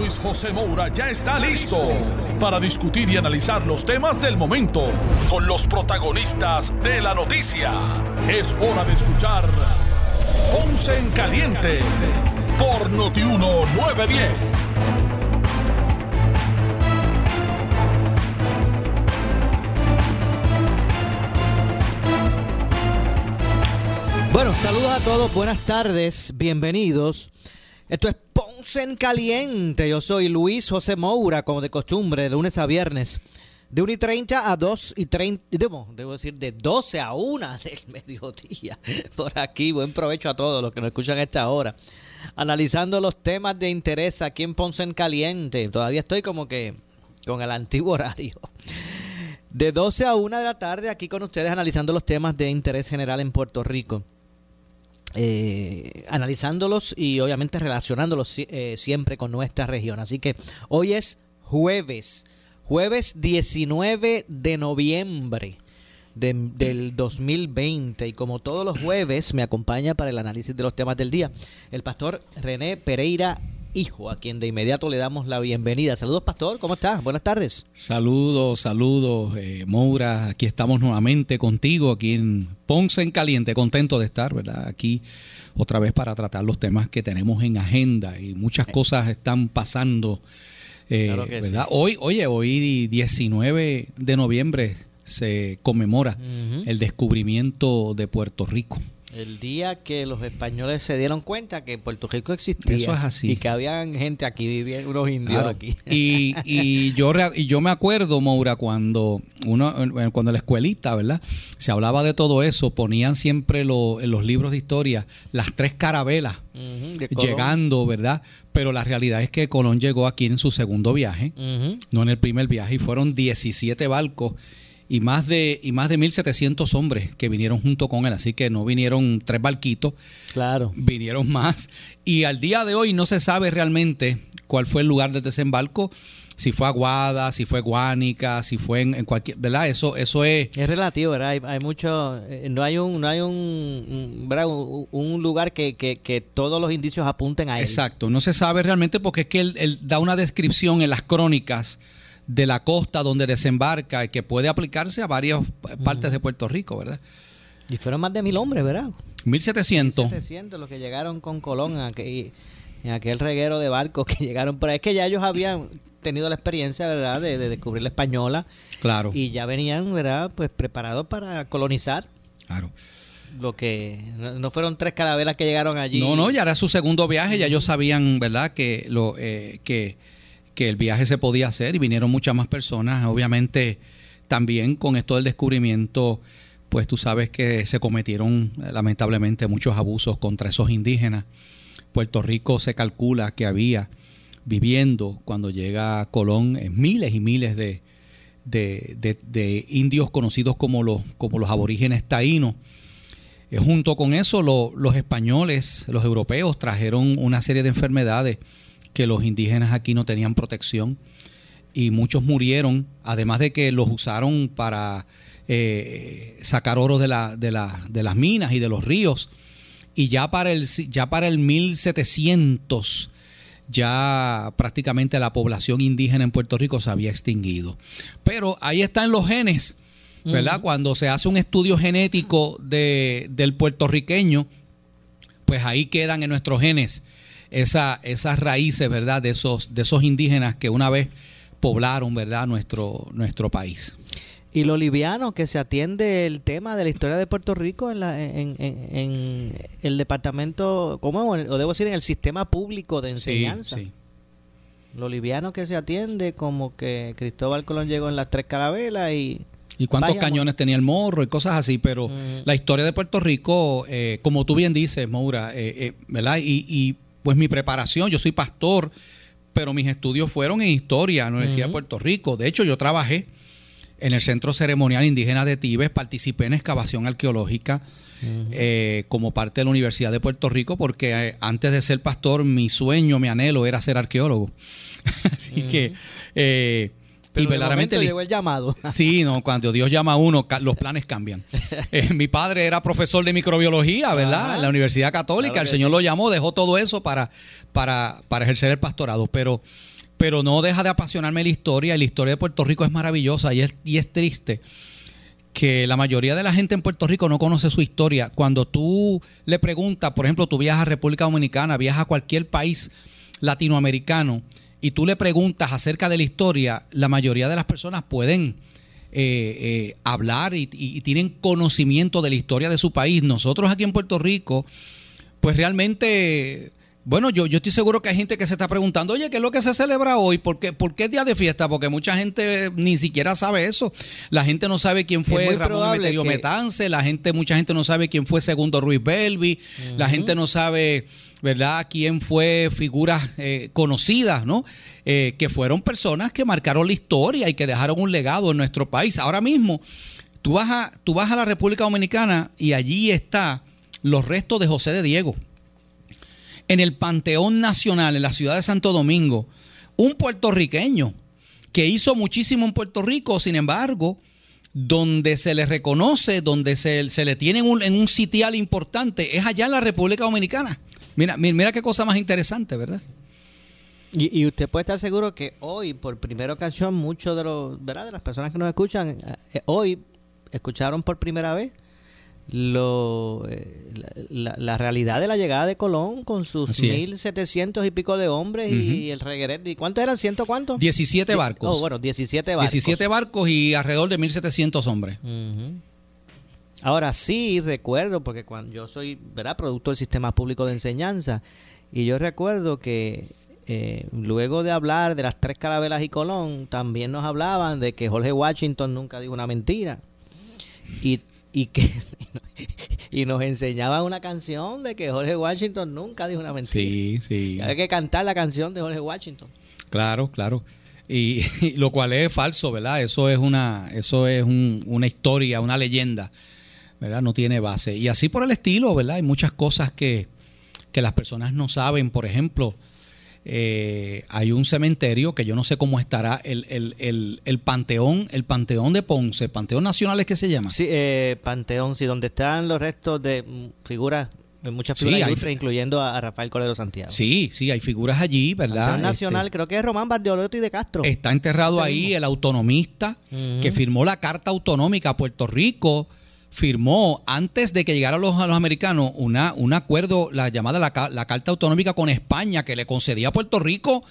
Luis José Moura ya está listo para discutir y analizar los temas del momento con los protagonistas de la noticia. Es hora de escuchar Ponce en Caliente por Notiuno 910. Bueno, saludos a todos, buenas tardes, bienvenidos. Esto es Ponce en Caliente. Yo soy Luis José Moura, como de costumbre, de lunes a viernes, de 1 y 30 a 2 y 30, debo, decir, de 12 a 1 del mediodía. Por aquí, buen provecho a todos los que nos escuchan a esta hora. Analizando los temas de interés aquí en Ponce en Caliente. Todavía estoy como que con el antiguo horario. De 12 a 1 de la tarde, aquí con ustedes analizando los temas de interés general en Puerto Rico. Eh, analizándolos y obviamente relacionándolos eh, siempre con nuestra región. Así que hoy es jueves, jueves 19 de noviembre de, del 2020 y como todos los jueves me acompaña para el análisis de los temas del día el pastor René Pereira Hijo, a quien de inmediato le damos la bienvenida. Saludos, Pastor, ¿cómo estás? Buenas tardes. Saludos, saludos, eh, Moura. Aquí estamos nuevamente contigo, aquí en Ponce en Caliente. Contento de estar, ¿verdad? Aquí otra vez para tratar los temas que tenemos en agenda y muchas cosas están pasando. Eh, Claro que ¿verdad? sí. Hoy, oye, hoy 19 de noviembre se conmemora el descubrimiento de Puerto Rico. El día que los españoles se dieron cuenta que Puerto Rico existía Eso es así. y que habían gente aquí, vivían unos indios Claro. aquí. Y, y yo y yo me acuerdo, Moura, cuando uno, eh, cuando la escuelita, ¿verdad? Se hablaba de todo eso, ponían siempre lo- en los libros de historia las tres carabelas llegando, ¿verdad? Pero la realidad es que Colón llegó aquí en su segundo viaje, no en el primer viaje, y fueron 17 barcos y más de y más de 1700 hombres que vinieron junto con él, así que no vinieron tres barquitos, Claro. vinieron más. Y al día de hoy no se sabe realmente cuál fue el lugar de desembarco, si fue Aguada, si fue Guánica, si fue en, en cualquier, ¿verdad? Eso, eso es, Es relativo, ¿verdad? Hay, hay mucho, eh, no hay un, no hay un, un- ¿verdad? un, un lugar que, que, que todos los indicios apunten a él. exacto, no se sabe realmente porque es que él, él da una descripción en las crónicas de la costa donde desembarca y que puede aplicarse a varias partes de Puerto Rico, ¿verdad? Y fueron más de mil hombres, ¿verdad? 1700. 700 los que llegaron con Colón en aquel, en aquel reguero de barcos que llegaron ahí. Es que ya ellos habían tenido la experiencia, ¿verdad? De, de descubrir la española Claro, y ya venían, ¿verdad? Pues preparados para colonizar. claro. Lo que no, no fueron tres carabelas que llegaron allí. No, no, ya era su segundo viaje, ya ellos sabían, ¿verdad?, que, lo, eh, que, que el viaje se podía hacer y vinieron muchas más personas. Obviamente, también con esto del descubrimiento, pues tú sabes que se cometieron eh, lamentablemente muchos abusos contra esos indígenas. Puerto Rico se calcula que había viviendo cuando llega Colón eh, miles y miles de, de, indios conocidos como los, como los aborígenes taínos. Eh, junto con eso, lo- los españoles, los europeos, trajeron una serie de enfermedades que los indígenas aquí no tenían protección y muchos murieron, además de que los usaron para eh, sacar oro de, la- de la- de las minas y de los ríos. Y ya para el, ya para el 1700 ya prácticamente la población indígena en Puerto Rico se había extinguido. Pero ahí están los genes, ¿verdad? Cuando se hace un estudio genético de, del puertorriqueño, pues ahí quedan en nuestros genes esa, esas raíces, ¿verdad? De esos, de esos indígenas que una vez poblaron, ¿verdad? Nuestro, nuestro país. Y lo liviano que se atiende el tema de la historia de Puerto Rico en, la, en, en- en el departamento, ¿cómo? O debo decir, en el sistema público de enseñanza. Sí, sí. Lo liviano que se atiende, como que Cristóbal Colón llegó en las tres carabelas y... y cuántos cañones tenía el morro y cosas así, pero la historia de Puerto Rico, eh, como tú bien dices, Moura, eh, eh, ¿verdad? Y, y, pues mi preparación, yo soy pastor, pero mis estudios fueron en historia, en la Universidad de. Puerto Rico. De hecho, yo trabajé en el Centro Ceremonial Indígena de Tibes, participé en excavación arqueológica eh, como parte de la Universidad de Puerto Rico, porque eh, antes de ser pastor, mi sueño, mi anhelo era ser arqueólogo. Así que... Eh, y verdaderamente llegó el llamado. Sí, no, cuando Dios llama a uno, los planes cambian. mi padre era profesor de microbiología, ¿verdad? en la Universidad Católica. el Señor lo llamó, dejó todo eso para, para, para ejercer el pastorado. Pero pero no deja de apasionarme la historia. Y la historia de Puerto Rico es maravillosa y es, y es triste que la mayoría de la gente en Puerto Rico no conoce su historia. Cuando tú le preguntas, por ejemplo, tú viajas a República Dominicana, viajas a cualquier país latinoamericano y tú le preguntas acerca de la historia, la mayoría de las personas pueden eh, eh, hablar y, y, tienen conocimiento de la historia de su país. Nosotros aquí en Puerto Rico, pues realmente bueno, yo, yo estoy seguro que hay gente que se está preguntando, oye, ¿qué es lo que se celebra hoy? ¿Por qué, ¿Por qué es día de fiesta? Porque mucha gente ni siquiera sabe eso. La gente no sabe quién fue Ramón Emeterio Metance, la gente, mucha gente no sabe quién fue Segundo Ruiz Belvi, la gente no sabe, ¿verdad?, quién fue figuras eh, conocidas, ¿no? Eh, que fueron personas que marcaron la historia y que dejaron un legado en nuestro país. Ahora mismo, tú vas a, tú vas a la República Dominicana y allí está los restos de José de Diego en el Panteón Nacional en la ciudad de Santo Domingo, un puertorriqueño que hizo muchísimo en Puerto Rico, sin embargo, donde se le reconoce, donde se, le tiene en un, sitial importante, es allá en la República Dominicana. Mira, mira qué cosa más interesante, ¿verdad? Y, usted puede estar seguro que hoy, por primera ocasión, muchos de los, ¿verdad? de las personas que nos escuchan, eh, hoy escucharon por primera vez lo, eh, la, realidad de la llegada de Colón con sus mil setecientos y pico de hombres y el regueret. ¿Y cuántos eran? ¿Ciento cuántos? 17 barcos. Oh, bueno, 17 barcos. 17 barcos y alrededor de 1700 hombres. Ahora sí recuerdo, porque cuando yo soy, ¿verdad?, producto del sistema público de enseñanza, y yo recuerdo que eh, luego de hablar de las tres carabelas y Colón, también nos hablaban de que Jorge Washington nunca dijo una mentira. Y y que y nos enseñaba una canción de que Jorge Washington nunca dijo una mentira. Sí, sí. Hay que cantar la canción de Jorge Washington. Claro, claro. Y, lo cual es falso, ¿verdad? Eso es una eso es una historia, una leyenda, ¿verdad? No tiene base. Y así por el estilo, ¿verdad? Hay muchas cosas que, que las personas no saben, por ejemplo, eh, hay un cementerio que yo no sé cómo estará, el, el, el, Panteón, el Panteón de Ponce, Panteón Nacional es que se llama. Sí, eh, Panteón, sí, donde están los restos de figuras muchas figuras incluyendo a, Rafael Cordero Santiago. Sí, sí, hay figuras allí, ¿verdad? Panteón Nacional, este, creo que es Román Bardiolotti de Castro. Está enterrado ahí el autonomista que firmó la Carta Autonómica a Puerto Rico firmó antes de que llegaran los, los americanos una, un acuerdo, la llamada la, la Carta Autonómica con España, que le concedía a Puerto Rico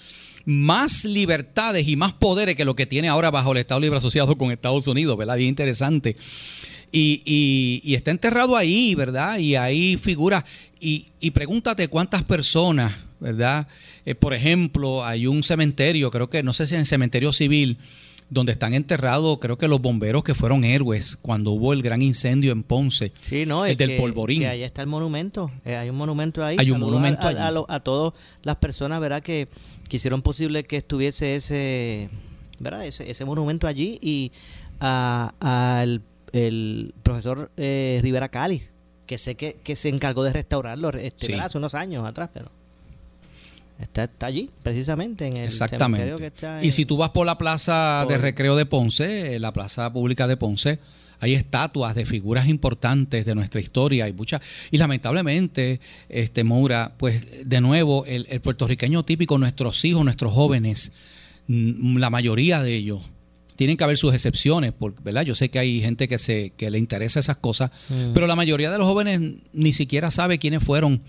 más libertades y más poderes que lo que tiene ahora bajo el Estado Libre Asociado con Estados Unidos, ¿verdad? Bien interesante. Y, y, está enterrado ahí, ¿verdad? Y ahí figura. Y, y pregúntate cuántas personas, ¿verdad? Eh, por ejemplo, hay un cementerio, creo que, no sé si en el cementerio civil, donde están enterrados, creo que los bomberos que fueron héroes cuando hubo el gran incendio en Ponce. Sí, no, el del polvorín. Que ahí está el monumento, eh, hay un monumento ahí. Hay un monumento a, A, todas las personas, ¿verdad? Que, hicieron posible que estuviese ese, ¿verdad? Ese, ese monumento allí y al el profesor eh, Rivera Cali, que sé que, que se encargó de restaurarlo este, hace unos años atrás, pero... Está, allí, precisamente, en el Exactamente. que está Y si tú vas por la plaza de recreo de Ponce, la plaza pública de Ponce, hay estatuas de figuras importantes de nuestra historia, hay muchas. Y lamentablemente, este Moura, pues de nuevo, el, puertorriqueño típico, nuestros hijos, nuestros jóvenes, mm, la mayoría de ellos, tienen que haber sus excepciones, porque, ¿verdad? Yo sé que hay gente que se que le interesa esas cosas, mm. pero la mayoría de los jóvenes ni siquiera sabe quiénes fueron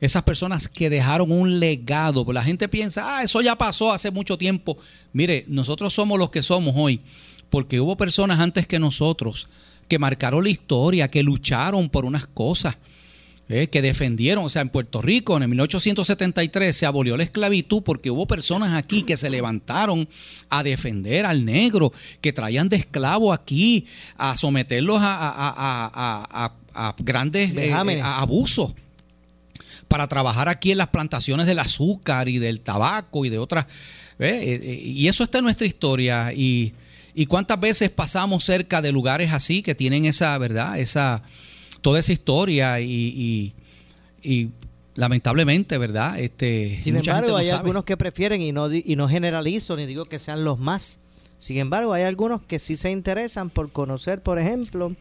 esas personas que dejaron un legado. La gente piensa, ah, eso ya pasó hace mucho tiempo. Mire, nosotros somos los que somos hoy, porque hubo personas antes que nosotros que marcaron la historia, que lucharon por unas cosas. Eh, que defendieron, o sea, en Puerto Rico en 1873 se abolió la esclavitud porque hubo personas aquí que se levantaron a defender al negro, que traían de esclavo aquí, a someterlos a, grandes eh, abusos para trabajar aquí en las plantaciones del azúcar y del tabaco y de otras. Eh, eh, y eso está en nuestra historia. Y, ¿Y cuántas veces pasamos cerca de lugares así que tienen esa, verdad, esa, toda esa historia y, y, lamentablemente, ¿verdad? Este, Sin embargo, hay algunos que prefieren y no, y no generalizo ni digo que sean los más. Sin embargo, hay algunos que sí se interesan por conocer, por ejemplo,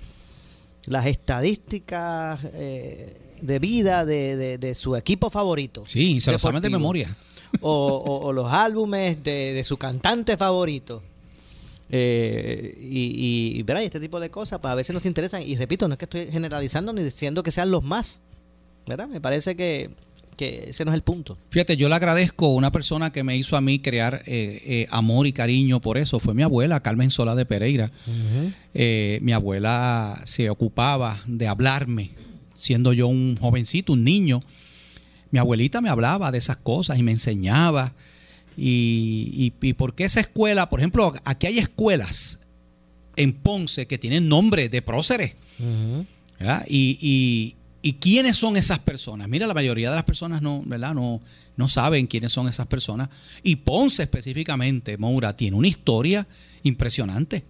las estadísticas eh, de vida de, su equipo favorito. Sí, se lo saben de memoria. O, los álbumes de, su cantante favorito. Eh, y, y, este tipo de cosas, pues a veces nos interesan. Y repito, no es que estoy generalizando ni diciendo que sean los más. ¿Verdad? Me parece que, ese no es el punto. Fíjate, yo le agradezco a una persona que me hizo a mí crear eh, eh, amor y cariño por eso. Fue mi abuela, Carmen Sola de Pereira. mi abuela se ocupaba de hablarme, siendo yo un jovencito, un niño. Mi abuelita me hablaba de esas cosas y me enseñaba. Y, y, por qué esa escuela, por ejemplo, aquí hay escuelas en Ponce que tienen nombre de próceres. Y, y, quiénes son esas personas? Mira, la mayoría de las personas no, ¿verdad? No, no saben quiénes son esas personas. Y Ponce específicamente, Moura, tiene una historia impresionante.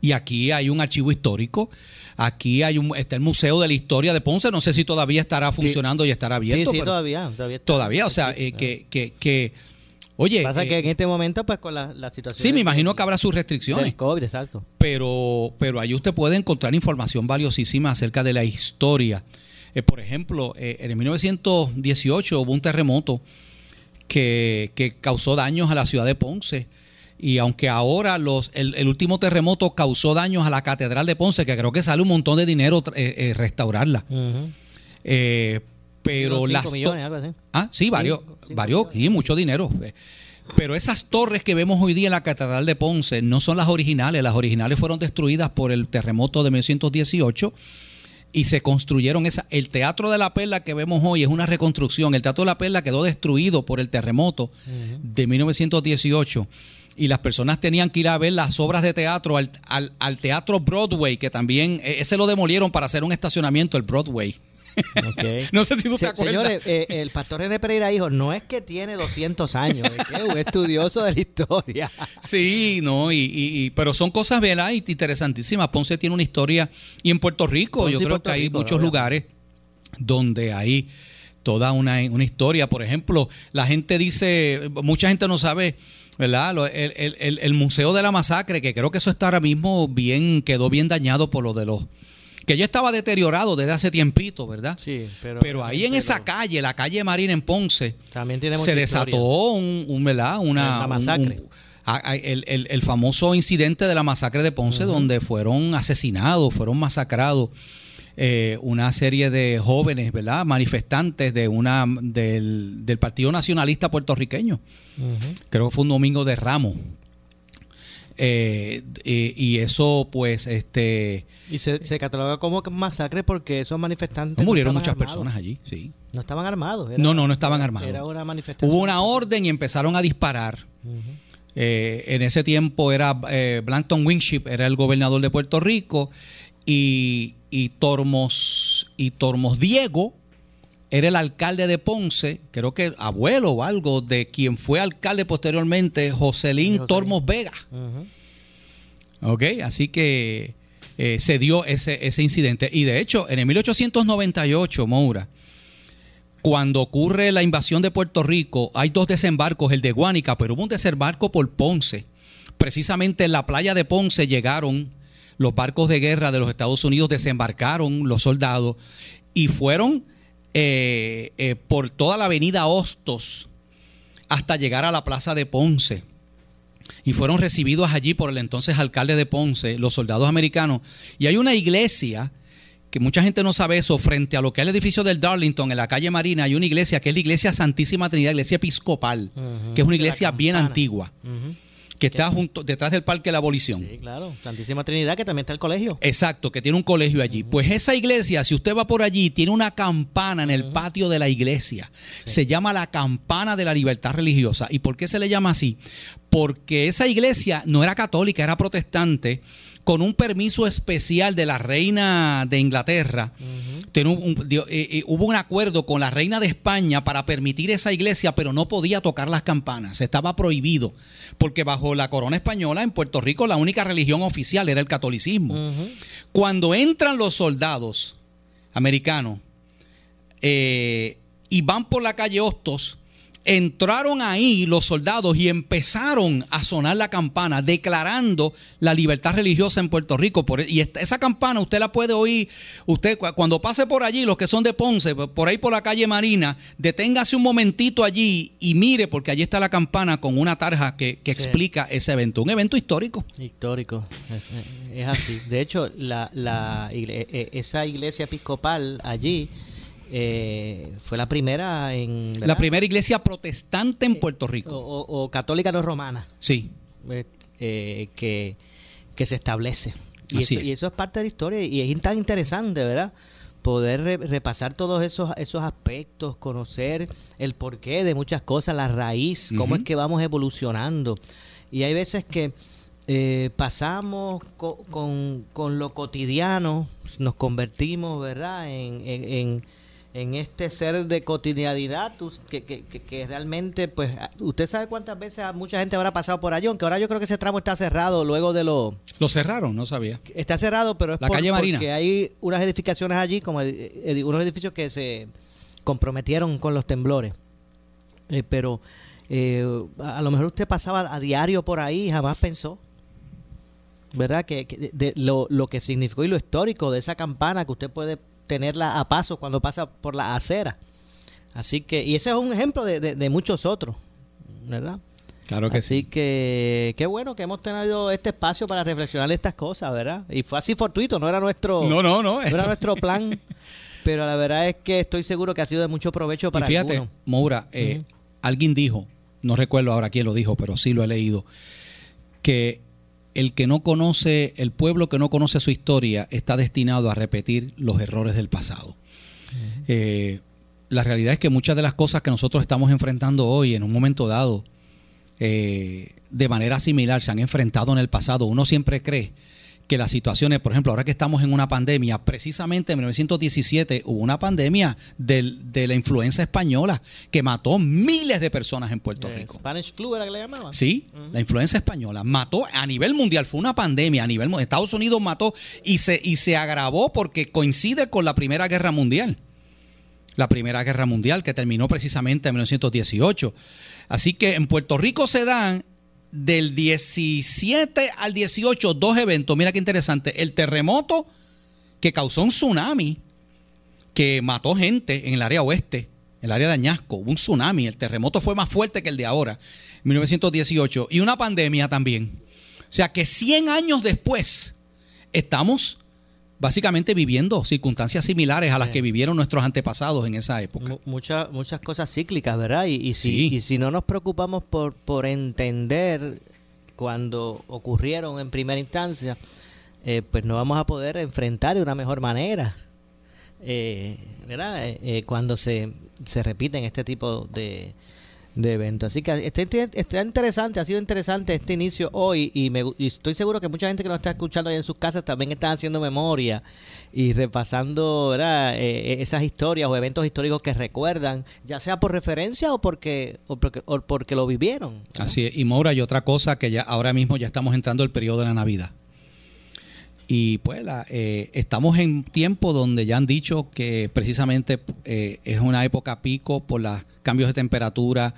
Y aquí hay un archivo histórico. Aquí hay un, está el Museo de la Historia de Ponce. No sé si todavía estará funcionando y estará abierto. Sí, sí, todavía. Todavía, todavía o sea, eh, que, que, que Oye. Pasa que eh, en este momento, pues con la, situación. Sí, me imagino que habrá sus restricciones. COVID, exacto. Pero, pero ahí usted puede encontrar información valiosísima acerca de la historia. Eh, por ejemplo, eh, en 1918 hubo un terremoto que, que, causó daños a la ciudad de Ponce. Y aunque ahora los, el, último terremoto causó daños a la Catedral de Ponce, que creo que sale un montón de dinero restaurarla. pero las millones, algo así. Ah, sí, varios, varios, y mucho dinero. Pero esas torres que vemos hoy día en la Catedral de Ponce no son las originales. Las originales fueron destruidas por el terremoto de 1918 y se construyeron esa. El Teatro de la Perla que vemos hoy es una reconstrucción. El Teatro de la Perla quedó destruido por el terremoto de 1918 y las personas tenían que ir a ver las obras de teatro al, al Teatro Broadway, que también, e, ese lo demolieron para hacer un estacionamiento, el Broadway. no sé si tú te acuerdas. Señores, eh, el pastor René Pereira dijo, no es que tiene 200 años, es que es un estudioso de la historia. sí, no, y, pero son cosas ¿verdad? interesantísimas. Ponce tiene una historia, y en Puerto Rico, yo creo que hay muchos lugares donde hay toda una, historia. Por ejemplo, la gente dice, mucha gente no sabe... ¿verdad? El, el, Museo de la Masacre, que creo que eso está ahora mismo bien, quedó bien dañado por lo de los que ya estaba deteriorado desde hace tiempito, ¿verdad? Sí, pero, pero ahí en esa calle, la calle Marina en Ponce, también tiene se desató un, ¿verdad? Una, masacre. el, famoso incidente de la masacre de Ponce, donde fueron asesinados, fueron masacrados eh, una serie de jóvenes, ¿verdad? Manifestantes de una del, Partido Nacionalista puertorriqueño. Creo que fue un domingo de Ramos. Eh, y eso, pues, este y se, se cataloga como masacre porque esos manifestantes. murieron muchas personas allí, sí. No estaban armados. no, no, no estaban armados. Era una manifestación. Hubo una orden y empezaron a disparar. Eh, en ese tiempo era Blankton Winship, era el gobernador de Puerto Rico, y, y, Tormos, y Tormos Diego era el alcalde de Ponce, creo que abuelo o algo de quien fue alcalde posteriormente, Joselín, Tormos Vega. Ok, así que eh, se dio ese, ese incidente. Y de hecho, en el 1898, Moura, cuando ocurre la invasión de Puerto Rico, hay dos desembarcos, el de Guánica, pero hubo un desembarco por Ponce. Precisamente en la playa de Ponce llegaron los barcos de guerra de los Estados Unidos, desembarcaron los soldados y fueron eh, eh, por toda la avenida Hostos hasta llegar a la plaza de Ponce. Y fueron recibidos allí por el entonces alcalde de Ponce, los soldados americanos. Y hay una iglesia, que mucha gente no sabe eso, frente a lo que es el edificio del Darlington, en la calle Marina, hay una iglesia que es la iglesia Santísima Trinidad, iglesia episcopal, que es una iglesia bien antigua que está junto detrás del Parque de la Abolición. Sí, claro. Santísima Trinidad, que también está el colegio. Exacto, que tiene un colegio allí. Pues esa iglesia, si usted va por allí, tiene una campana en el patio de la iglesia. Se llama la campana de la libertad religiosa. ¿Y por qué se le llama así? Porque esa iglesia no era católica, era protestante con un permiso especial de la reina de Inglaterra eh, eh, hubo un acuerdo con la reina de España para permitir esa iglesia, pero no podía tocar las campanas, estaba prohibido, porque bajo la corona española en Puerto Rico la única religión oficial era el catolicismo. Cuando entran los soldados americanos eh, y van por la calle Hostos, entraron ahí los soldados y empezaron a sonar la campana declarando la libertad religiosa en Puerto Rico. E, y esa campana usted la puede oír, usted cuando pase por allí, los que son de Ponce, por ahí por la calle Marina, deténgase un momentito allí y mire, porque allí está la campana con una tarja que, explica ese evento, un evento histórico. Histórico, es, así. De hecho, la, e, esa iglesia episcopal allí eh, fue la primera en... La primera iglesia protestante en eh, Puerto Rico. O, católica no romana. Sí. Eh, que, se establece. Y eso, es. y eso, es. parte de la historia y es tan interesante, ¿verdad? Poder repasar todos esos, esos aspectos, conocer el porqué de muchas cosas, la raíz, cómo es que vamos evolucionando. Y hay veces que pasamos con, con, lo cotidiano, nos convertimos, ¿verdad? en en este ser de cotidianidad que, que, que, realmente, pues, usted sabe cuántas veces mucha gente habrá pasado por allí, aunque ahora yo creo que ese tramo está cerrado luego de lo... Lo cerraron, no sabía. Está cerrado, pero es La calle Marina. porque hay unas edificaciones allí, como unos edificios que se comprometieron con los temblores. Eh, pero eh, a lo mejor usted pasaba a diario por ahí y jamás pensó. ¿Verdad? Que, de, lo, lo que significó y lo histórico de esa campana que usted puede tenerla a paso cuando pasa por la acera. Así que, y ese es un ejemplo de, muchos otros, ¿verdad? Claro que Así que qué bueno que hemos tenido este espacio para reflexionar estas cosas, ¿verdad? Y fue así fortuito, no era nuestro, no, no, no, era nuestro plan, pero la verdad es que estoy seguro que ha sido de mucho provecho para y fíjate, Moura, eh, alguien dijo, no recuerdo ahora quién lo dijo, pero sí lo he leído, que el que no conoce, el pueblo que no conoce su historia está destinado a repetir los errores del pasado. Eh, la realidad es que muchas de las cosas que nosotros estamos enfrentando hoy en un momento dado, eh, de manera similar, se han enfrentado en el pasado. Uno siempre cree que las situaciones, por ejemplo, ahora que estamos en una pandemia, precisamente en 1917 hubo una pandemia de la influenza española que mató miles de personas en Puerto Rico. Spanish flu era que le llamaban. Sí, la influenza española mató a nivel mundial, fue una pandemia a nivel Estados Unidos mató y se, y se agravó porque coincide con la Primera Guerra Mundial. La Primera Guerra Mundial que terminó precisamente en 1918. Así que en Puerto Rico se dan del 17 al 18, dos eventos. Mira qué interesante. El terremoto que causó un tsunami que mató gente en el área oeste, el área de Añasco. un tsunami. El terremoto fue más fuerte que el de ahora, 1918. Y una pandemia también. O sea que 100 años después estamos básicamente viviendo circunstancias similares a las que vivieron nuestros antepasados en esa época. muchas muchas cosas cíclicas, ¿verdad? Y, si, si no nos preocupamos por, por entender cuando ocurrieron en primera instancia, eh, pues no vamos a poder enfrentar de una mejor manera. Eh, ¿verdad? Eh, cuando se, se repiten este tipo de, de evento. Así que está, está, interesante, ha sido interesante este inicio hoy y, me, estoy seguro que mucha gente que nos está escuchando ahí en sus casas también están haciendo memoria y repasando. Eh, eh, esas historias o eventos históricos que recuerdan, ya sea por referencia o porque, o porque, o porque lo vivieron. Así es. Y Maura, y otra cosa que ya ahora mismo ya estamos entrando el periodo de la Navidad. Y pues la, eh, estamos en tiempo donde ya han dicho que precisamente es una época pico por los cambios de temperatura,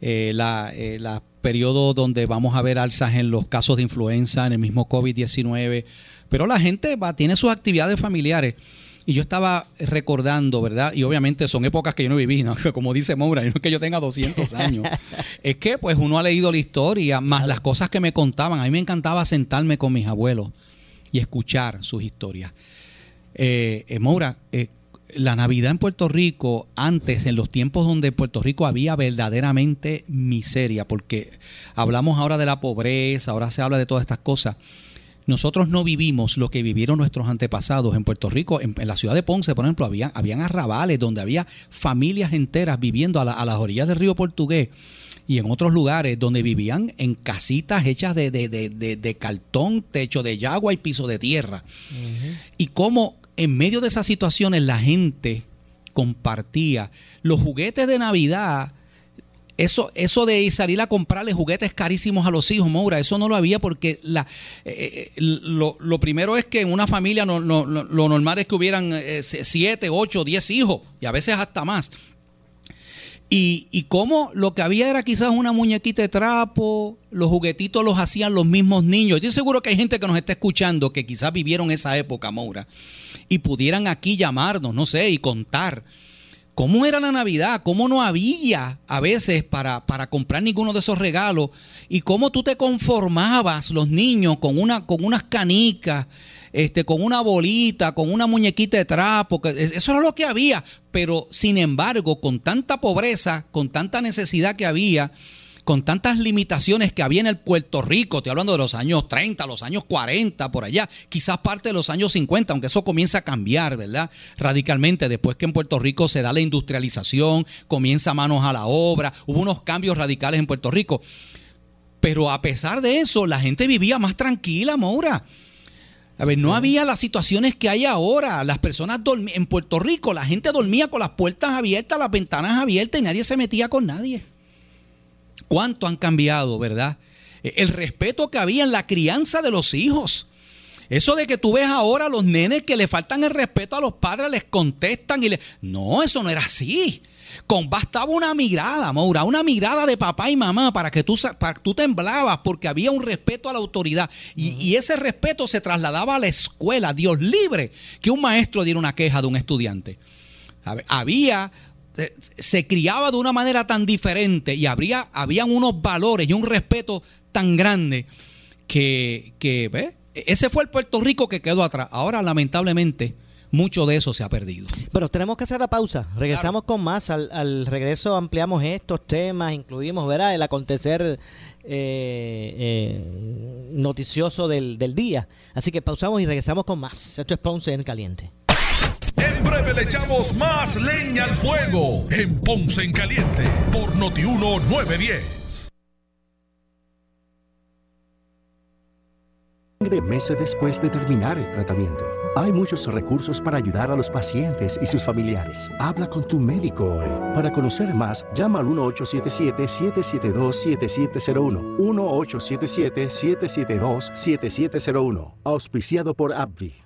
eh, la, eh, periodo donde vamos a ver alzas en los casos de influenza, en el mismo COVID-19, pero la gente va, tiene sus actividades familiares. Y yo estaba recordando, ¿verdad? Y obviamente son épocas que yo no viví, ¿no? Como dice Moura, no es que yo tenga 200 años. es que pues uno ha leído la historia, más las cosas que me contaban. A mí me encantaba sentarme con mis abuelos y escuchar sus historias. Eh, eh eh, la Navidad en Puerto Rico, antes, en los tiempos donde Puerto Rico había verdaderamente miseria, porque hablamos ahora de la pobreza, ahora se habla de todas estas cosas. Nosotros no vivimos lo que vivieron nuestros antepasados en Puerto Rico. En, la ciudad de Ponce, por ejemplo, había, habían arrabales donde había familias enteras viviendo a las orillas del río Portugués y en otros lugares donde vivían en casitas hechas de, de, cartón, techo de yagua y piso de tierra. Y cómo en medio de esas situaciones la gente compartía los juguetes de Navidad. Eso, eso de salir a comprarle juguetes carísimos a los hijos, Moura, eso no lo había porque la, eh, eh, lo, primero es que en una familia lo normal es que hubieran eh, siete, ocho, diez hijos y a veces hasta más. Y, y cómo lo que había era quizás una muñequita de trapo, los juguetitos los hacían los mismos niños. Estoy seguro que hay gente que nos está escuchando que quizás vivieron esa época, Moura, y pudieran aquí llamarnos, no sé, y contar cómo era la Navidad, cómo no había a veces para, para comprar ninguno de esos regalos, y cómo tú te conformabas los niños con, una, con unas canicas este, con una bolita, con una muñequita de trapo, eso era lo que había, pero sin embargo, con tanta pobreza, con tanta necesidad que había, con tantas limitaciones que había en el Puerto Rico, estoy hablando de los años 30, los años 40, por allá, quizás parte de los años 50, aunque eso comienza a cambiar, ¿verdad? Radicalmente, después que en Puerto Rico se da la industrialización, comienza manos a la obra, hubo unos cambios radicales en Puerto Rico. Pero a pesar de eso, la gente vivía más tranquila, Maura. A ver, no había las situaciones que hay ahora. Las personas dormían. En Puerto Rico, la gente dormía con las puertas abiertas, las ventanas abiertas y nadie se metía con nadie. ¿Cuánto han cambiado, verdad? E, el respeto que había en la crianza de los hijos. Eso de que tú ves ahora a los nenes que le faltan el respeto a los padres, les contestan y le. No, eso no era así. Con bastaba una mirada, Maura, una mirada de papá y mamá para que tú, para tú temblabas porque había un respeto a la autoridad. Y, ese respeto se trasladaba a la escuela. Dios libre que un maestro diera una queja de un estudiante. Había eh, se criaba de una manera tan diferente y habría, habían unos valores y un respeto tan grande que, que ese fue el Puerto Rico que quedó atrás. Ahora, lamentablemente, mucho de eso se ha perdido. Pero tenemos que hacer la pausa. Regresamos con más. Al, regreso ampliamos estos temas, incluimos ¿verdad? el acontecer eh, eh, noticioso del, del, día. Así que pausamos y regresamos con más. Esto es Ponce en Caliente. En breve le echamos más leña al fuego en Ponce en Caliente por Notiuno 910. Meses después de terminar el tratamiento. Hay muchos recursos para ayudar a los pacientes y sus familiares. Habla con tu médico hoy. Para conocer más, llama al 1877-772-7701. 1877-772-7701. Auspiciado por AbbVie.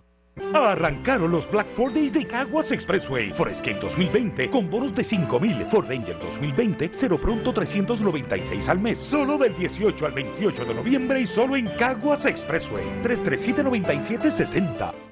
Arrancaron los Black Ford de Caguas Expressway. Forescape 2020 con bonos de 5000. Ford Ranger 2020, cero pronto 396 al mes. Solo del 18 al 28 de noviembre y solo en Caguas Expressway. 337-9760.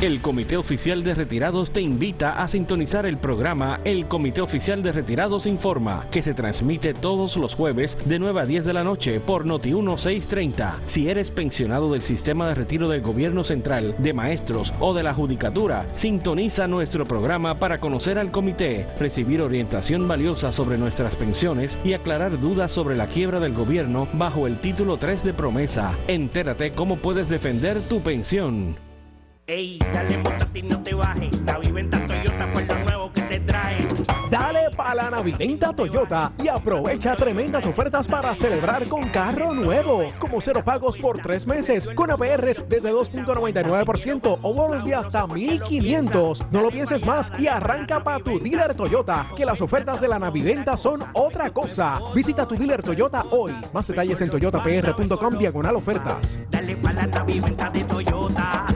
El Comité Oficial de Retirados te invita a sintonizar el programa El Comité Oficial de Retirados Informa, que se transmite todos los jueves de 9 a 10 de la noche por Noti 1630. Si eres pensionado del sistema de retiro del gobierno central, de maestros o de la judicatura, sintoniza nuestro programa para conocer al comité, recibir orientación valiosa sobre nuestras pensiones y aclarar dudas sobre la quiebra del gobierno bajo el título 3 de promesa. Entérate cómo puedes defender tu pensión. Ey, dale montate y no te bajes. La viventa Toyota fue lo nuevo que te trae. Dale pa' la Naviventa Toyota y aprovecha tremendas ofertas para celebrar con carro nuevo. Como cero pagos por tres meses, con APRs desde 2.99% o bonos de hasta 1.500. No lo pienses más y arranca pa' tu dealer Toyota, que las ofertas de la Naviventa son otra cosa. Visita tu dealer Toyota hoy. Más detalles en toyotapr.com diagonal ofertas. Dale pa' la Naviventa de Toyota.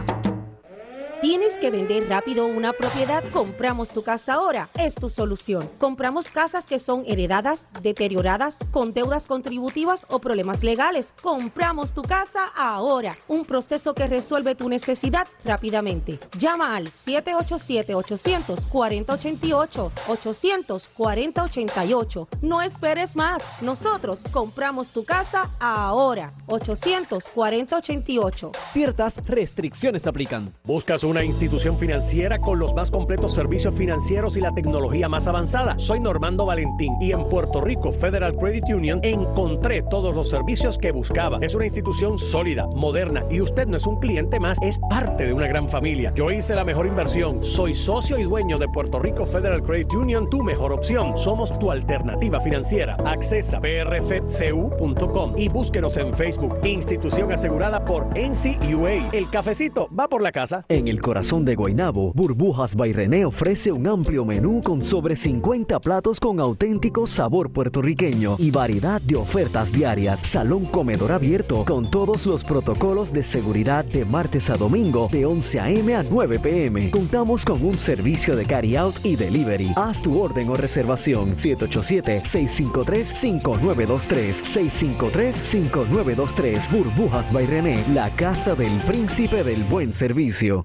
Tienes que vender rápido una propiedad? Compramos tu casa ahora. Es tu solución. Compramos casas que son heredadas, deterioradas, con deudas contributivas o problemas legales. Compramos tu casa ahora. Un proceso que resuelve tu necesidad rápidamente. Llama al 787-800-4088. 800-4088. No esperes más. Nosotros compramos tu casa ahora. 800-4088. Ciertas restricciones aplican. ¿Buscas una institución financiera con los más completos servicios financieros y la tecnología más avanzada? Soy Normando Valentín y en Puerto Rico Federal Credit Union encontré todos los servicios que buscaba. Es una institución sólida, moderna y usted no es un cliente más, es parte de una gran familia. Yo hice la mejor inversión. Soy socio y dueño de Puerto Rico Federal Credit Union, tu mejor opción. Somos tu alternativa financiera. Accesa prfcu.com y búsquenos en Facebook. Institución asegurada por NCUA. El cafecito va por la casa. En el corazón de Guaynabo, Burbujas René ofrece un amplio menú con sobre 50 platos con auténtico sabor puertorriqueño y variedad de ofertas diarias. Salón comedor abierto con todos los protocolos de seguridad de martes a domingo de 11 a.m. a 9 p.m. Contamos con un servicio de carry out y delivery. Haz tu orden o reservación 787-653-5923. 653-5923. Burbujas by René, la casa del príncipe del buen servicio.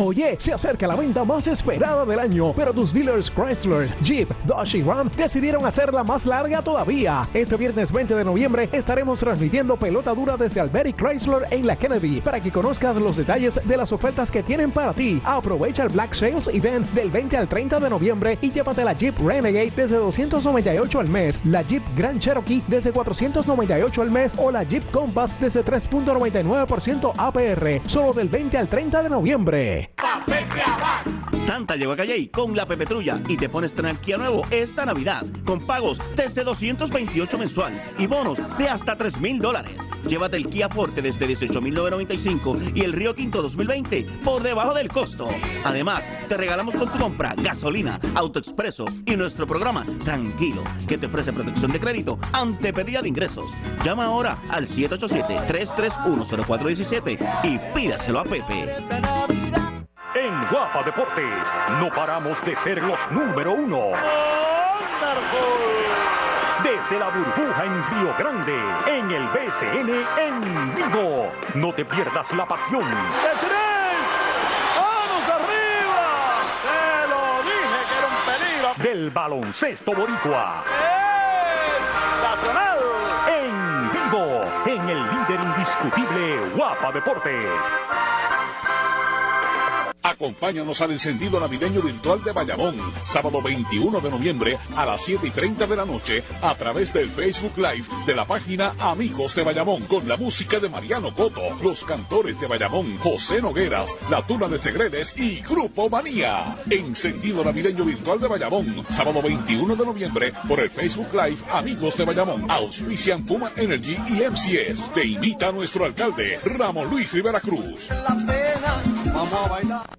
Oye, se acerca la venta más esperada del año, pero tus dealers Chrysler, Jeep, Dodge y Ram decidieron hacerla más larga todavía. Este viernes 20 de noviembre estaremos transmitiendo pelota dura desde Alberic Chrysler en la Kennedy para que conozcas los detalles de las ofertas que tienen para ti. Aprovecha el Black Sales Event del 20 al 30 de noviembre y llévate la Jeep Renegade desde 298 al mes, la Jeep Grand Cherokee desde 498 al mes o la Jeep Compass desde 3.99% APR, solo del 20 al 30 de noviembre. Santa llegó a Calle con la Pepetrulla y te pones tranquila nuevo esta Navidad con pagos desde 228 mensual y bonos de hasta 3 mil dólares. Llévate el Kia Forte desde 18.995 y el Río Quinto 2020 por debajo del costo. Además, te regalamos con tu compra gasolina, autoexpreso y nuestro programa Tranquilo, que te ofrece protección de crédito ante pérdida de ingresos. Llama ahora al 787-331-0417 y pídaselo a Pepe. En Guapa Deportes no paramos de ser los número uno. Desde la burbuja en Río Grande, en el BCN en vivo. No te pierdas la pasión. ¡Vamos arriba! ¡Te lo dije que era un peligro! Del baloncesto boricua. ¡Nacional! En vivo, en el líder indiscutible Guapa Deportes. Acompáñanos al encendido navideño virtual de Bayamón, sábado 21 de noviembre a las 7 y 30 de la noche, a través del Facebook Live de la página Amigos de Bayamón, con la música de Mariano Coto, los cantores de Bayamón, José Nogueras, La Tuna de Segreles y Grupo Manía. Encendido navideño virtual de Bayamón, sábado 21 de noviembre, por el Facebook Live Amigos de Bayamón, auspician Puma Energy y MCS. Te invita a nuestro alcalde, Ramón Luis Rivera Cruz. Vamos a bailar.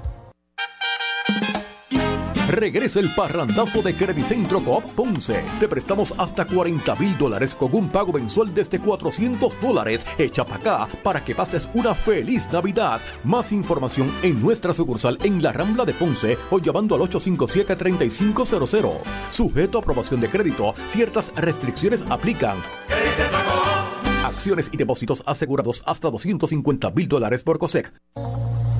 Regresa el parrandazo de Credicentro Coop Ponce. Te prestamos hasta 40 mil dólares con un pago mensual desde 400 dólares. Echa para acá para que pases una feliz Navidad. Más información en nuestra sucursal en la Rambla de Ponce o llamando al 857-3500. Sujeto a aprobación de crédito, ciertas restricciones aplican. Acciones y depósitos asegurados hasta 250 mil dólares por COSEC.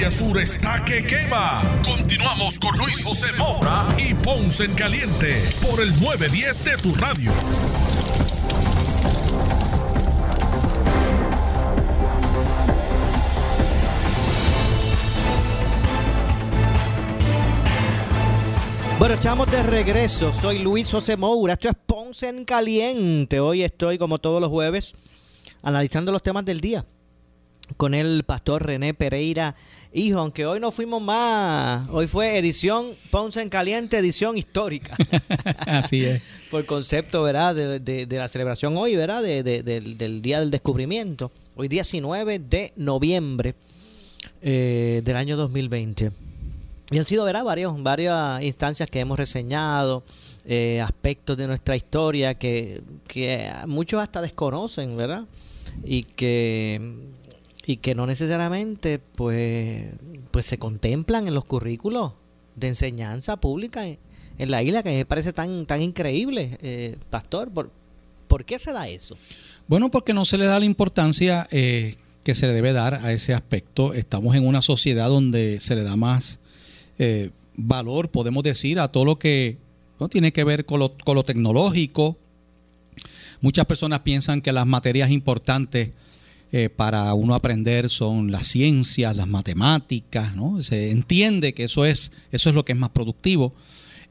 Área sur está que quema. Continuamos con Luis José Moura y Ponce en Caliente por el 910 de tu radio. Bueno, estamos de regreso. Soy Luis José Moura. Esto es Ponce en Caliente. Hoy estoy, como todos los jueves, analizando los temas del día con el pastor René Pereira, hijo, aunque hoy no fuimos más, hoy fue edición Ponce en Caliente, edición histórica. Así es. Por concepto, ¿verdad? De, de, la celebración hoy, ¿verdad? De, del Día del Descubrimiento. Hoy 19 de noviembre eh, del año 2020. Y han sido, ¿verdad? Varios, varias instancias que hemos reseñado, eh, aspectos de nuestra historia que, que muchos hasta desconocen, ¿verdad? Y que y que no necesariamente pues, pues se contemplan en los currículos de enseñanza pública en, la isla, que me parece tan, tan increíble, eh, Pastor. ¿por, ¿Por qué se da eso? Bueno, porque no se le da la importancia eh, que se le debe dar a ese aspecto. Estamos en una sociedad donde se le da más eh, valor, podemos decir, a todo lo que ¿no? tiene que ver con lo, con lo tecnológico. Muchas personas piensan que las materias importantes eh, para uno aprender son las ciencias, las matemáticas, ¿no? Se entiende que eso es, eso es lo que es más productivo.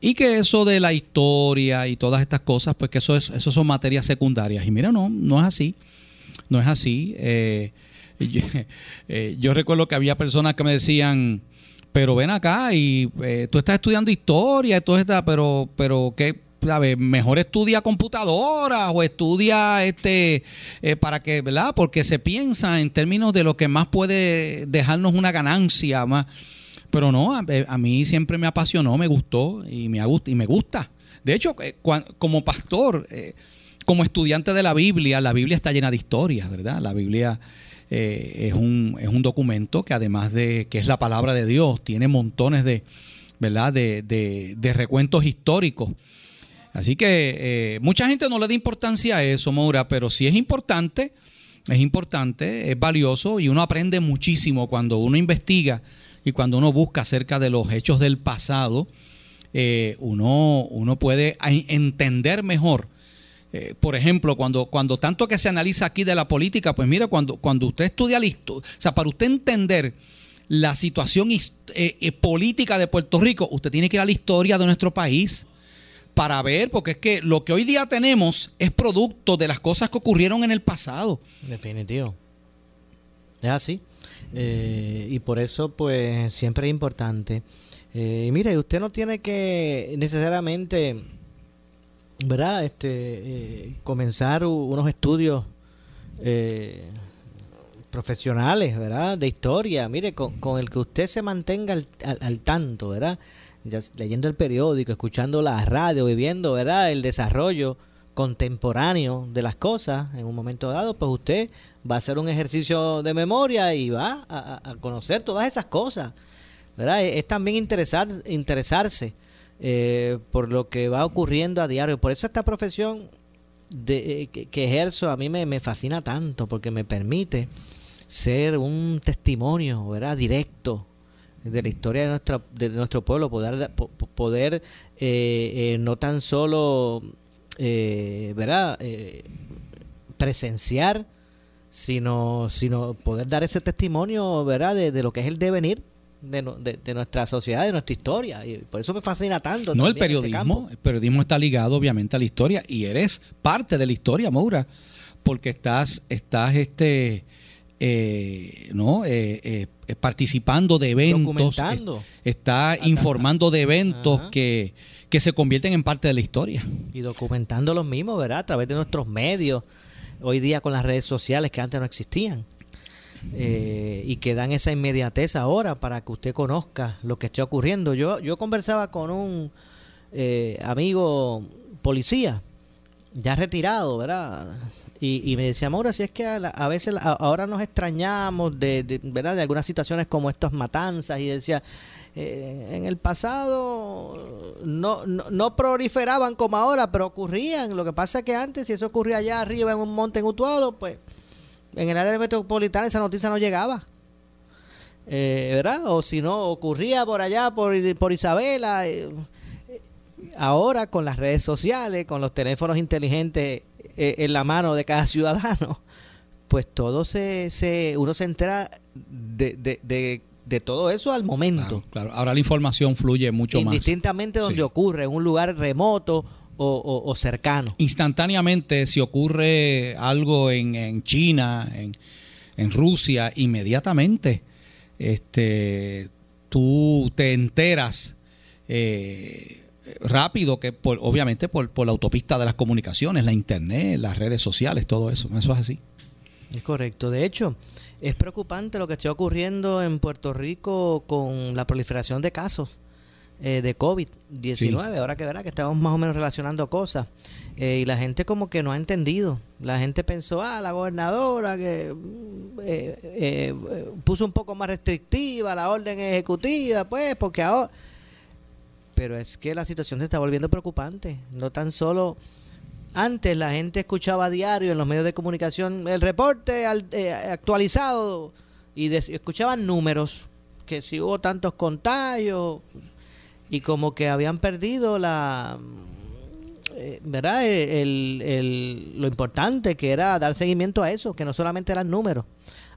Y que eso de la historia y todas estas cosas, pues que eso, es, eso son materias secundarias. Y mira, no, no es así. No es así. Eh, yo, eh, yo recuerdo que había personas que me decían, pero ven acá y eh, tú estás estudiando historia y todo está, pero, pero ¿qué? Mejor estudia computadora o estudia este eh, para que, ¿verdad? Porque se piensa en términos de lo que más puede dejarnos una ganancia más. Pero no, a, a mí siempre me apasionó, me gustó y me, y me gusta. De hecho, eh, como pastor, eh, como estudiante de la Biblia, la Biblia está llena de historias, ¿verdad? La Biblia eh, es, un, es un documento que además de que es la palabra de Dios, tiene montones de, ¿verdad? De- de recuentos históricos. Así que eh, mucha gente no le da importancia a eso, Maura, pero sí es importante, es importante, es valioso y uno aprende muchísimo cuando uno investiga y cuando uno busca acerca de los hechos del pasado, eh, uno, uno puede entender mejor. Eh, por ejemplo, cuando, cuando tanto que se analiza aquí de la política, pues mira, cuando, cuando usted estudia la historia, o sea, para usted entender la situación política de Puerto Rico, usted tiene que ir a la historia de nuestro país para ver, porque es que lo que hoy día tenemos es producto de las cosas que ocurrieron en el pasado. Definitivo. Es así. Eh, y por eso, pues, siempre es importante. Eh, y mire, usted no tiene que necesariamente, ¿verdad? Este, eh, comenzar unos estudios profesionales, ¿verdad? De historia. Mire, con, el que usted se mantenga al- al tanto, ¿verdad? Leyendo el periódico, escuchando la radio, viviendo, ¿verdad? El desarrollo contemporáneo de las cosas en un momento dado, pues usted va a hacer un ejercicio de memoria y va a, conocer todas esas cosas. ¿verdad? Es, también interesar, interesarse eh, por lo que va ocurriendo a diario. Por eso esta profesión eh, que, que ejerzo a mí me, me fascina tanto, porque me permite ser un testimonio ¿verdad? directo de la historia de, nuestra, de nuestro pueblo, poder, po- po- poder eh, eh, no tan solo eh, ¿verdad? Eh, presenciar, sino, sino poder dar ese testimonio ¿verdad? De, de lo que es el devenir de, de- de nuestra sociedad, de nuestra historia. Y por eso me fascina tanto. No, el este periodismo, el periodismo está ligado obviamente a la historia y eres parte de la historia, Maura, porque estás, estás este, eh, no, eh, eh, participando de eventos, es- está informando de eventos que, que se convierten en parte de la historia. y documentando los mismos, ¿verdad? A través de nuestros medios, hoy día con las redes sociales que antes no existían. Eh, y que dan esa inmediatez ahora para que usted conozca lo que esté ocurriendo. Yo, yo conversaba con un eh, amigo policía, ya retirado, ¿verdad? Y, y me decía, Maura, si es que a, la- a veces a- ahora nos extrañamos de, ¿verdad? de algunas situaciones como estas matanzas y decía, eh, en el pasado no, no, no proliferaban como ahora, pero ocurrían. Lo que pasa es que antes, si eso ocurría allá arriba en un monte en pues en el área metropolitana esa noticia no llegaba. Eh, ¿Verdad? O si no, ocurría por allá, por, por Isabela. eh, ahora con las redes sociales, con los teléfonos inteligentes eh, en la mano de cada ciudadano, pues todo se, se uno se entera de, de, de, de todo eso al momento. Claro, ahora la información fluye mucho más. Indistintamente donde ocurre, en un lugar remoto o, o- o cercano. Instantáneamente, si ocurre algo en, en China, en, en Rusia, inmediatamente este, tú te enteras eh, rápido, que por, obviamente por, por la autopista de las comunicaciones, la internet, las redes sociales, todo eso. Eso es así. Es correcto. De hecho, es preocupante lo que está ocurriendo en Puerto Rico con la proliferación de casos eh, de COVID-19. Sí. Ahora que verá que estamos más o menos relacionando cosas. Eh, y la gente como que no ha entendido. La gente pensó, ah, la gobernadora que mm, eh, eh, puso un poco más restrictiva la orden ejecutiva, pues, porque ahora... Pero es que la situación se está volviendo preocupante. No tan solo... Antes la gente escuchaba a diario en los medios de comunicación el reporte eh, actualizado y escuchaban números, que si hubo tantos contagios y como que habían perdido la... eh, ¿Verdad? El- lo importante que era dar seguimiento a eso, que no solamente eran números.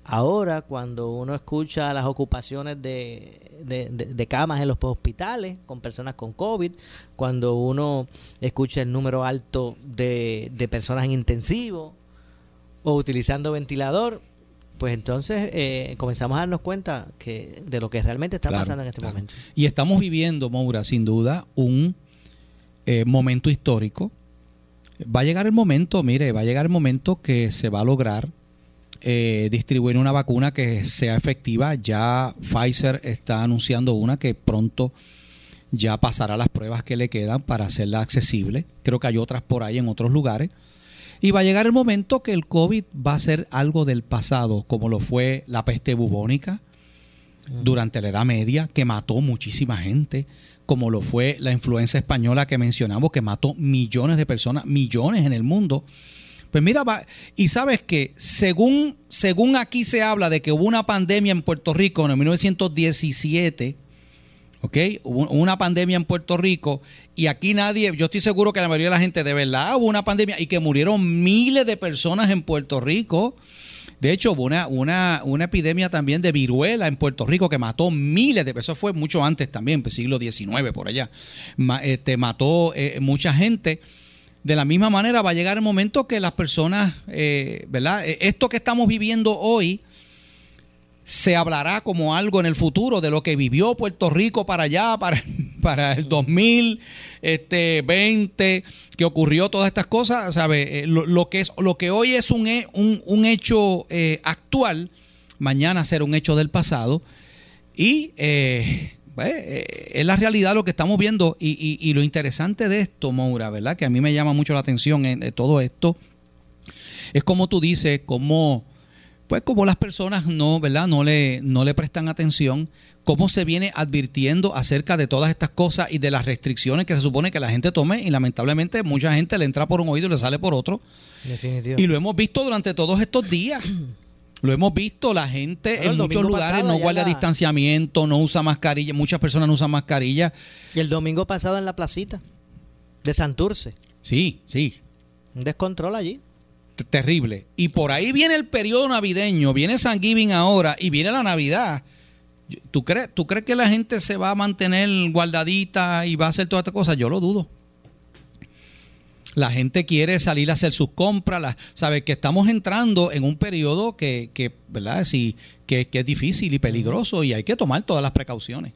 Ahora, cuando uno escucha las ocupaciones de, de, de- de camas en los hospitales con personas con COVID, cuando uno escucha el número alto de, de personas en intensivo o utilizando ventilador, pues entonces eh, comenzamos a darnos cuenta que de lo que realmente está Claro, pasando en este claro. momento. Y estamos viviendo, Moura, sin duda, un eh, momento histórico. Va a llegar el momento, mire, va a llegar el momento que se va a lograr eh, distribuir una vacuna que sea efectiva. Ya Pfizer está anunciando una que pronto ya pasará las pruebas que le quedan para hacerla accesible. Creo que hay otras por ahí en otros lugares. Y va a llegar el momento que el COVID va a ser algo del pasado, como lo fue la peste bubónica, durante la Edad Media, que mató muchísima gente, como lo fue la influenza española que mencionamos, que mató millones de personas, millones en el mundo. Pues mira, va- y sabes que según, según aquí se habla de que hubo una pandemia en Puerto Rico en el 1917, ¿ok? Hubo una pandemia en Puerto Rico y aquí nadie, yo estoy seguro que la mayoría de la gente de verdad hubo una pandemia y que murieron miles de personas en Puerto Rico. De hecho, hubo una, una, una epidemia también de viruela en Puerto Rico que mató miles de personas. Fue mucho antes también, pues, siglo XIX por allá. Este, mató eh, mucha gente. De la misma manera va a llegar el momento que las personas, eh, ¿verdad? Eh, Esto que estamos viviendo hoy se hablará como algo en el futuro de lo que vivió Puerto Rico para allá, para, para el 2020, que ocurrió todas estas cosas, ¿sabe? Eh, Lo, lo que, es, lo que hoy es un, he- un, un hecho eh, actual, mañana será un hecho del pasado. Y eh, eh, es la realidad lo que estamos viendo. Y, y- y lo interesante de esto, Moura, ¿verdad? Que a mí me llama mucho la atención en, de todo esto. Es como tú dices, como pues como las personas no, ¿verdad? No le, no le prestan atención, cómo se viene advirtiendo acerca de todas estas cosas y de las restricciones que se supone que la gente tome y lamentablemente mucha gente le entra por un oído y le sale por otro. Definitivo. Y lo hemos visto durante todos estos días. Lo hemos visto, la gente en muchos lugares pasado no guarda la- distanciamiento, no usa mascarilla, muchas personas no usan mascarilla. Y el domingo pasado en la placita de Santurce, Sí, sí, un descontrol allí. t- terrible. Y por ahí viene el periodo navideño, viene San Giving ahora y viene la Navidad. ¿Tú crees, ¿Tú crees que la gente se va a mantener guardadita y va a hacer todas estas cosas? Yo lo dudo. La gente quiere salir a hacer sus compras, la- sabe que estamos entrando en un periodo que, que ¿verdad? Sí, que, que es difícil y peligroso y hay que tomar todas las precauciones.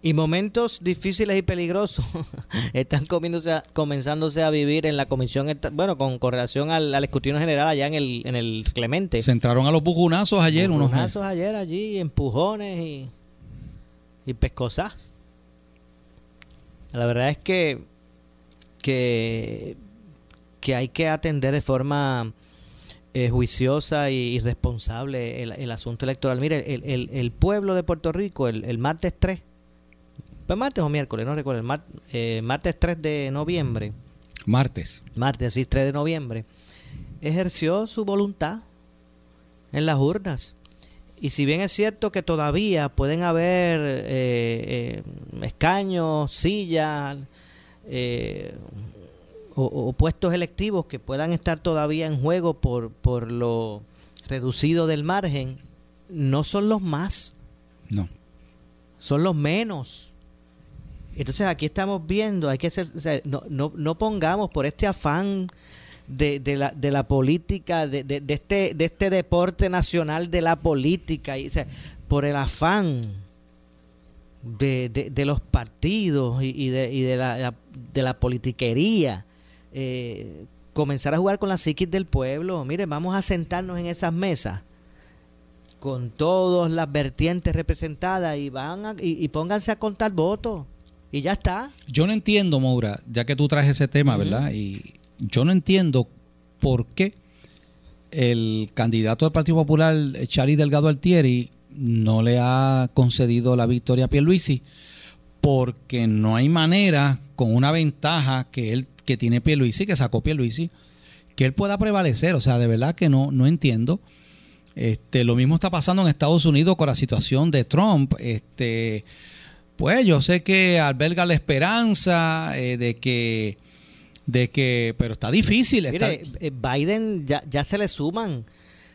Y momentos difíciles y peligrosos están comiéndose a- comenzándose a vivir en la comisión, bueno, con, con relación al, al escrutinio general allá en el, en el Clemente. Se entraron a los bujonazos ayer unos Bujonazos ayer allí, empujones y, y pescosas. La verdad es que, que, que hay que atender de forma eh, juiciosa y, responsable el, el asunto electoral. Mire, el, el- el pueblo de Puerto Rico, el, el martes 3, ¿fue martes o miércoles? No recuerdo, el mar- eh, martes 3 de noviembre, martes. martes, sí, 3 de noviembre, ejerció su voluntad en las urnas. Y si bien es cierto que todavía pueden haber eh, eh, escaños, sillas eh, o, o puestos electivos que puedan estar todavía en juego por, por lo reducido del margen, no son los más. No. Son los menos. Entonces aquí estamos viendo, hay que ser, o sea, no, no, no pongamos por este afán de, de la, de la política, de, de- este, de este deporte nacional de la política, y, o sea, por el afán de, de- de los partidos y, y de, y de, la, de la politiquería, eh, comenzar a jugar con la psiquis del pueblo. Mire, vamos a sentarnos en esas mesas con todas las vertientes representadas y van a- y, y pónganse a contar votos y ya está. Yo no entiendo, Maura, ya que tú traes ese tema, ¿verdad? Y yo no entiendo por qué el candidato del Partido Popular, Chari Delgado Altieri, no le ha concedido la victoria a Pierluisi, porque no hay manera, con una ventaja que él que tiene Pierluisi, que sacó Pierluisi, que él pueda prevalecer. O sea, de verdad que no, no entiendo. Este, lo mismo está pasando en Estados Unidos con la situación de Trump. Este, pues yo sé que alberga la esperanza eh, de que, de que, pero está difícil. eh, Biden ya, ya se le suman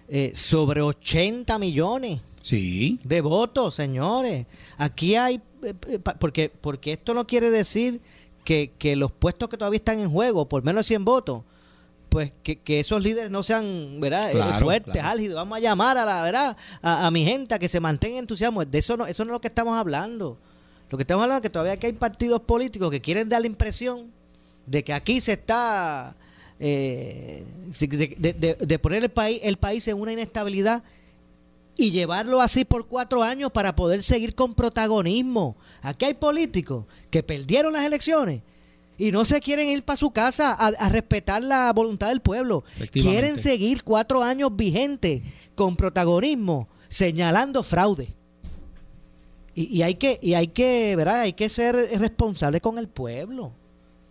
eh, sobre 80 millones Sí. de votos, señores. Aquí hay, eh, eh, porque, porque esto no quiere decir que, que los puestos que todavía están en juego, por menos de 100 votos, pues que, que esos líderes no sean, ¿verdad? Eh, Claro, fuertes, claro. álgidos. Vamos a llamar a la, ¿verdad? A, a mi gente a que se mantenga entusiasmo. De eso no, eso no es lo que estamos hablando. Lo que estamos hablando es que todavía aquí hay partidos políticos que quieren dar la impresión de que aquí se está eh, de, de- de- de poner el país, el país en una inestabilidad y llevarlo así por cuatro años para poder seguir con protagonismo. Aquí hay políticos que perdieron las elecciones y no se quieren ir para su casa a, a respetar la voluntad del pueblo. Quieren seguir cuatro años vigentes con protagonismo, señalando fraude. Y, y hay que, y hay que, ¿verdad? Hay que ser responsable con el pueblo.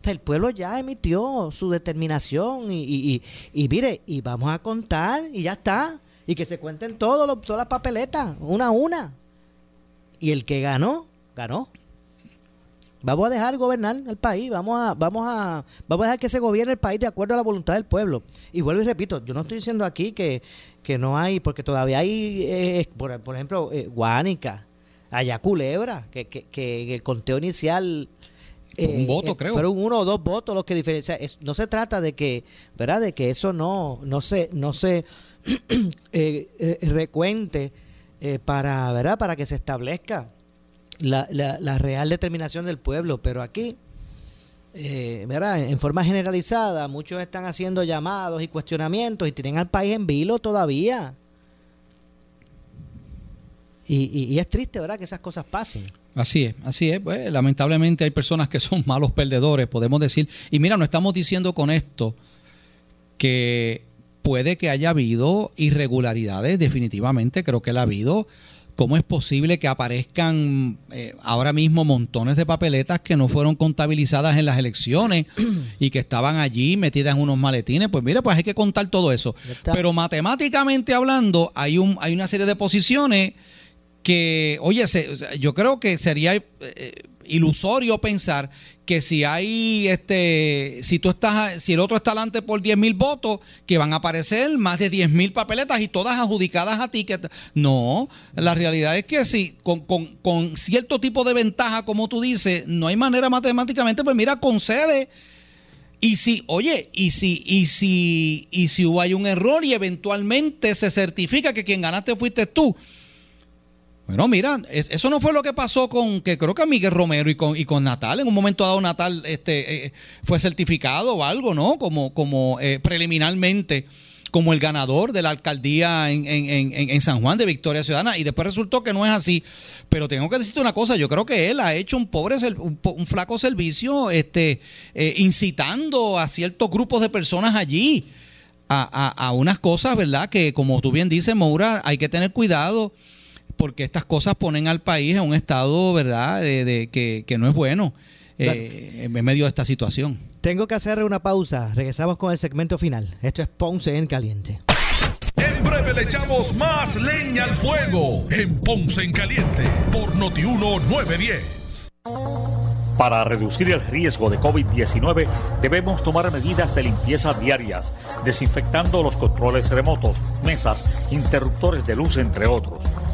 El pueblo ya emitió su determinación y, y, y- y mire, y vamos a contar y ya está. Y que se cuenten todo, lo- todas las papeletas, una a una. Y el que ganó, ganó. Vamos a dejar gobernar el país, vamos a, vamos a, vamos a dejar que se gobierne el país de acuerdo a la voluntad del pueblo. Y vuelvo y repito, yo no estoy diciendo aquí que, que no hay, porque todavía hay, eh, por, por ejemplo, eh, Guánica, allá Culebra, que, que, que en el conteo inicial eh, Un voto, creo. Fueron uno o dos votos los que diferencian. No se trata de que, ¿verdad? De que eso no, no se, no se eh, eh, recuente eh, para, ¿verdad? Para que se establezca la, la, real determinación del pueblo. Pero aquí, ¿verdad? En forma generalizada, muchos están haciendo llamados y cuestionamientos y tienen al país en vilo todavía. Y, y- y es triste, ¿verdad? Que esas cosas pasen. Así es, así es. Pues, lamentablemente hay personas que son malos perdedores, podemos decir. Y mira, no estamos diciendo con esto que puede que haya habido irregularidades, definitivamente creo que la ha habido. ¿Cómo es posible que aparezcan eh, ahora mismo montones de papeletas que no fueron contabilizadas en las elecciones y que estaban allí metidas en unos maletines? Pues mira, pues hay que contar todo eso. Pero matemáticamente hablando, hay, un, hay una serie de posiciones que, oye, se- yo creo que sería eh, ilusorio pensar que si hay, este, si tú estás, si el otro está adelante por 10 mil votos, que van a aparecer más de 10 mil papeletas y todas adjudicadas a ti. que- no, la realidad es que si con, con- con cierto tipo de ventaja, como tú dices, no hay manera matemáticamente, pues mira, concede. Y si, oye, y si, y si, y si hay un error y eventualmente se certifica que quien ganaste fuiste tú, bueno, mira, es- eso no fue lo que pasó con, que creo que Miguel Romero y con, y con Natal. En un momento dado, Natal este, eh, fue certificado o algo, ¿no? Como, como eh, preliminarmente como el ganador de la alcaldía en, en- en- en- San Juan de Victoria Ciudadana y después resultó que no es así. Pero tengo que decirte una cosa, yo creo que él ha hecho un pobre, un flaco servicio este, eh, incitando a ciertos grupos de personas allí a, a- a unas cosas, ¿verdad? Que como tú bien dices, Moura, hay que tener cuidado porque estas cosas ponen al país en un estado, ¿verdad?, de, de- que, que no es bueno eh, en medio de esta situación. Tengo que hacer una pausa. Regresamos con el segmento final. Esto es Ponce en Caliente. En breve le echamos más leña al fuego en Ponce en Caliente por Notiuno 910. Para reducir el riesgo de COVID-19 debemos tomar medidas de limpieza diarias, desinfectando los controles remotos, mesas, interruptores de luz, entre otros.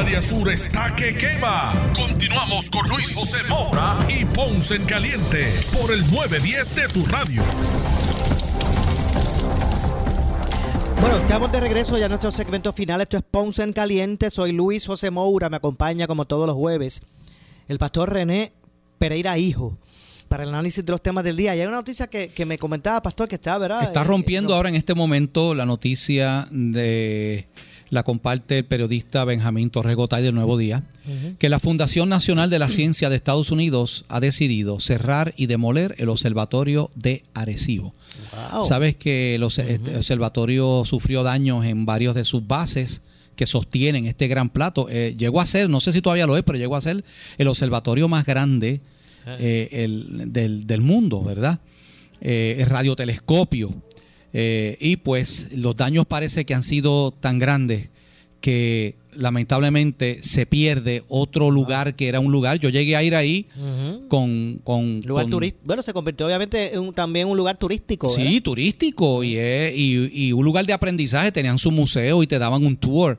Área sur está que quema. Continuamos con Luis José Moura y Ponce en Caliente por el 910 de tu radio. Bueno, estamos de regreso ya a nuestro segmento final. Esto es Ponce en Caliente. Soy Luis José Moura. Me acompaña como todos los jueves el pastor René Pereira Hijo para el análisis de los temas del día. Y hay una noticia que, me comentaba, pastor, que está, ¿verdad? Está rompiendo ahora en este momento la noticia de la comparte el periodista Benjamín Torres Gotay del Nuevo Día, que la Fundación Nacional de la Ciencia de Estados Unidos ha decidido cerrar y demoler el observatorio de Arecibo. Sabes que el observatorio sufrió daños en varios de sus bases que sostienen este gran plato. Eh, llegó a ser, no sé si todavía lo es, pero llegó a ser el observatorio más grande eh, del, mundo, ¿verdad? Eh, el radiotelescopio eh, y pues los daños parece que han sido tan grandes que lamentablemente se pierde otro lugar que era un lugar. Yo llegué a ir ahí con, con, lugar Bueno, se convirtió obviamente en también un lugar turístico. Sí, turístico y, y, y, un lugar de aprendizaje. Tenían su museo y te daban un tour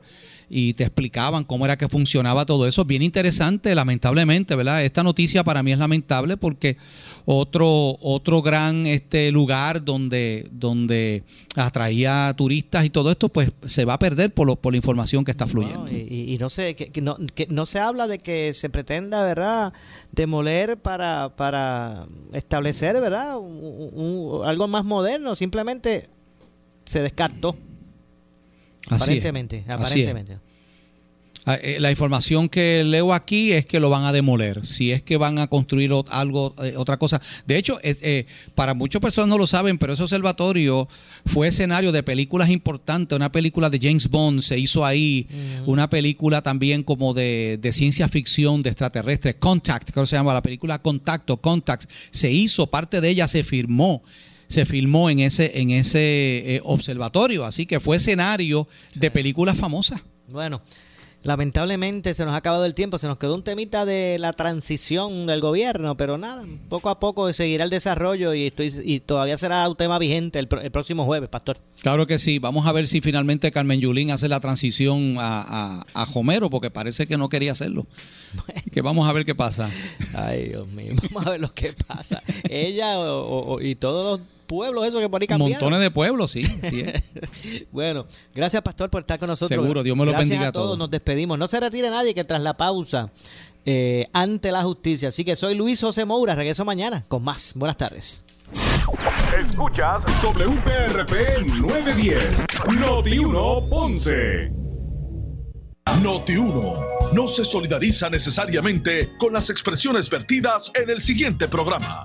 y te explicaban cómo era que funcionaba todo eso. Bien interesante, lamentablemente, ¿verdad? Esta noticia para mí es lamentable porque otro, otro gran este lugar donde, donde atraía turistas y todo esto, pues se va a perder por, lo, por la información que está fluyendo. y, no sé, que, no, que no se habla de que se pretenda, ¿verdad?, demoler para, para establecer, ¿verdad?, algo más moderno, simplemente se descartó aparentemente, aparentemente. La información que leo aquí es que lo van a demoler, si es que van a construir algo, eh, otra cosa. De hecho, eh, para muchas personas no lo saben, pero ese observatorio fue escenario de películas importantes. Una película de James Bond se hizo ahí, una película también como de, ciencia ficción, de extraterrestres, Contact, creo que se llama la película Contacto, Contact, se hizo, parte de ella se firmó se filmó en ese, en ese observatorio. Así que fue escenario de películas famosas. Bueno, Lamentablemente se nos ha acabado el tiempo, se nos quedó un temita de la transición del gobierno, pero nada, poco a poco seguirá el desarrollo y, estoy, y todavía será un tema vigente el, próximo jueves, Pastor. Claro que sí, vamos a ver si finalmente Carmen Yulín hace la transición a, a, Homero, porque parece que no quería hacerlo. Que vamos a ver qué pasa. Ay, Dios mío, vamos a ver lo que pasa. Ella y todos los pueblos eso que por ahí cambiaron. Montones de pueblos, sí. bueno, gracias Pastor por estar con nosotros. Seguro, Dios me lo bendiga a todos. Nos despedimos. No se retire nadie que tras la pausa eh, ante la justicia. Así que soy Luis José Moura. Regreso mañana con más. Buenas tardes. Escuchas WPRP 910, Noti 1 Ponce. Noti 1 no se solidariza necesariamente con las expresiones vertidas en el siguiente programa.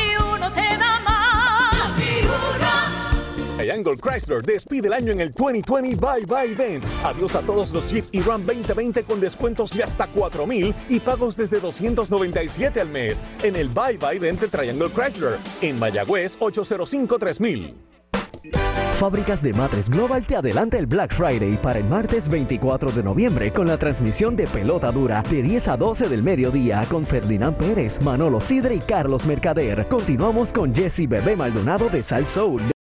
Triangle Chrysler despide el año en el 2020 Bye Bye Event. Adiós a todos los Jeeps y Ram 2020 con descuentos de hasta 4000 y pagos desde 297 al mes. En el Bye Bye Event de Triangle Chrysler. En Mayagüez 805-3000. Fábricas de Matres Global te adelanta el Black Friday para el martes 24 de noviembre con la transmisión de Pelota Dura de 10 a 12 del mediodía con Ferdinand Pérez, Manolo Sidre y Carlos Mercader. Continuamos con Jesse Bebé Maldonado de Sal Soul.